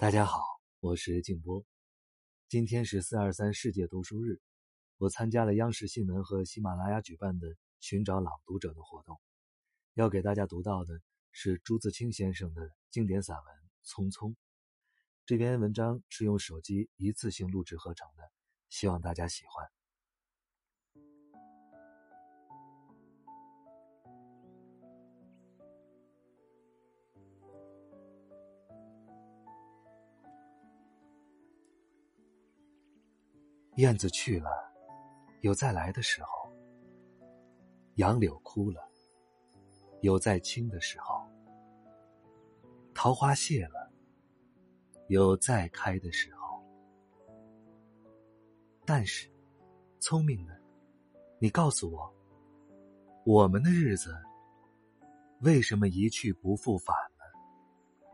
大家好，我是静波。今天是四二三世界读书日，我参加了央视新闻和喜马拉雅举办的“寻找朗读者”的活动。要给大家读到的是朱自清先生的经典散文《匆匆》。这篇文章是用手机一次性录制合成的，希望大家喜欢。燕子去了，有再来的时候；杨柳枯了，有再青的时候；桃花谢了，有再开的时候。但是，聪明的，你告诉我，我们的日子为什么一去不复返呢？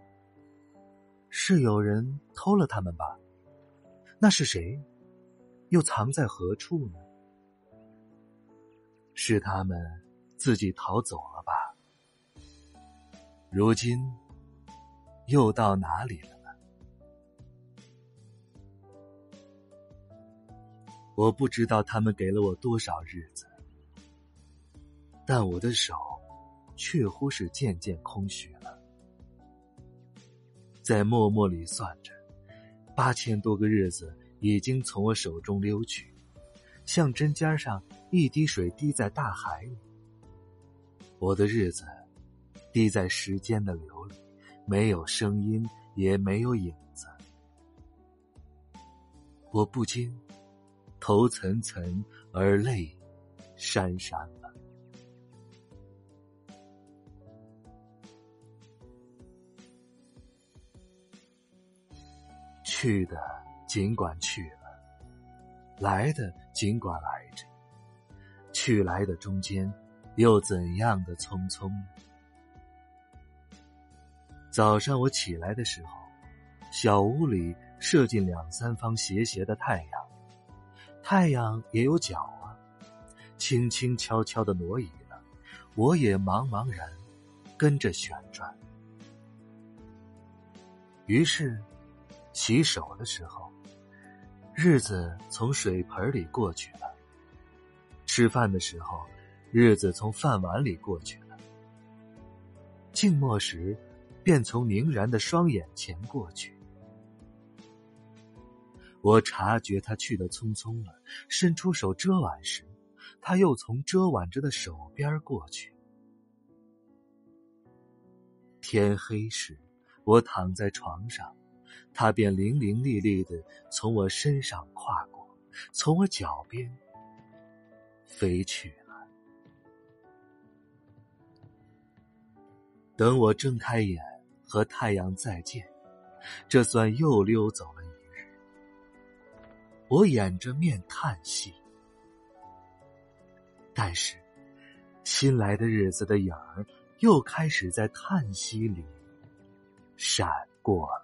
是有人偷了他们吧？那是谁？又藏在何处呢？是他们自己逃走了吧？如今又到哪里了呢？我不知道他们给了我多少日子，但我的手确乎是渐渐空虚了。在默默里算着，八千多个日子。已经从我手中溜去，像针尖上一滴水滴在大海里。我的日子滴在时间的流里，没有声音，也没有影子。我不禁头涔涔而泪潸潸了。去的。尽管去了，来的尽管来着，去来的中间，又怎样的匆匆？早上我起来的时候，小屋里射进两三方斜斜的太阳，太阳也有脚啊，轻轻悄悄的挪移了，我也茫茫然跟着旋转。于是，洗手的时候。日子从水盆里过去了，吃饭的时候，日子从饭碗里过去了。静默时，便从凝然的双眼前过去。我察觉他去的匆匆了，伸出手遮挽时，他又从遮挽着的手边过去。天黑时，我躺在床上。他便伶伶俐俐的从我身上跨过，从我脚边飞去了。等我睁开眼和太阳再见，这算又溜走了一日。我掩着面叹息，但是新来的日子的影儿又开始在叹息里闪过了。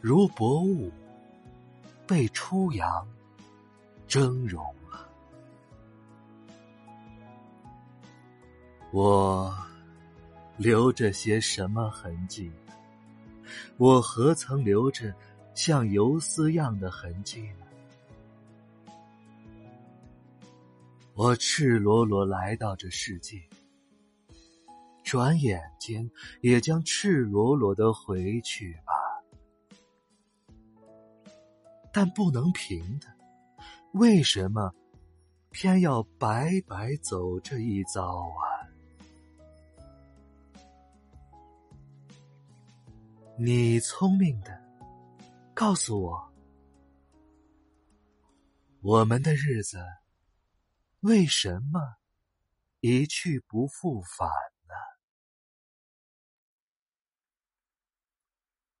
如薄雾，被初阳蒸融了。我留着些什么痕迹？我何曾留着像游丝样的痕迹呢？我赤裸裸来到这世界，转眼间也将赤裸裸的回去但不能平的，为什么偏要白白走这一遭啊？你聪明的，告诉我，我们的日子为什么一去不复返？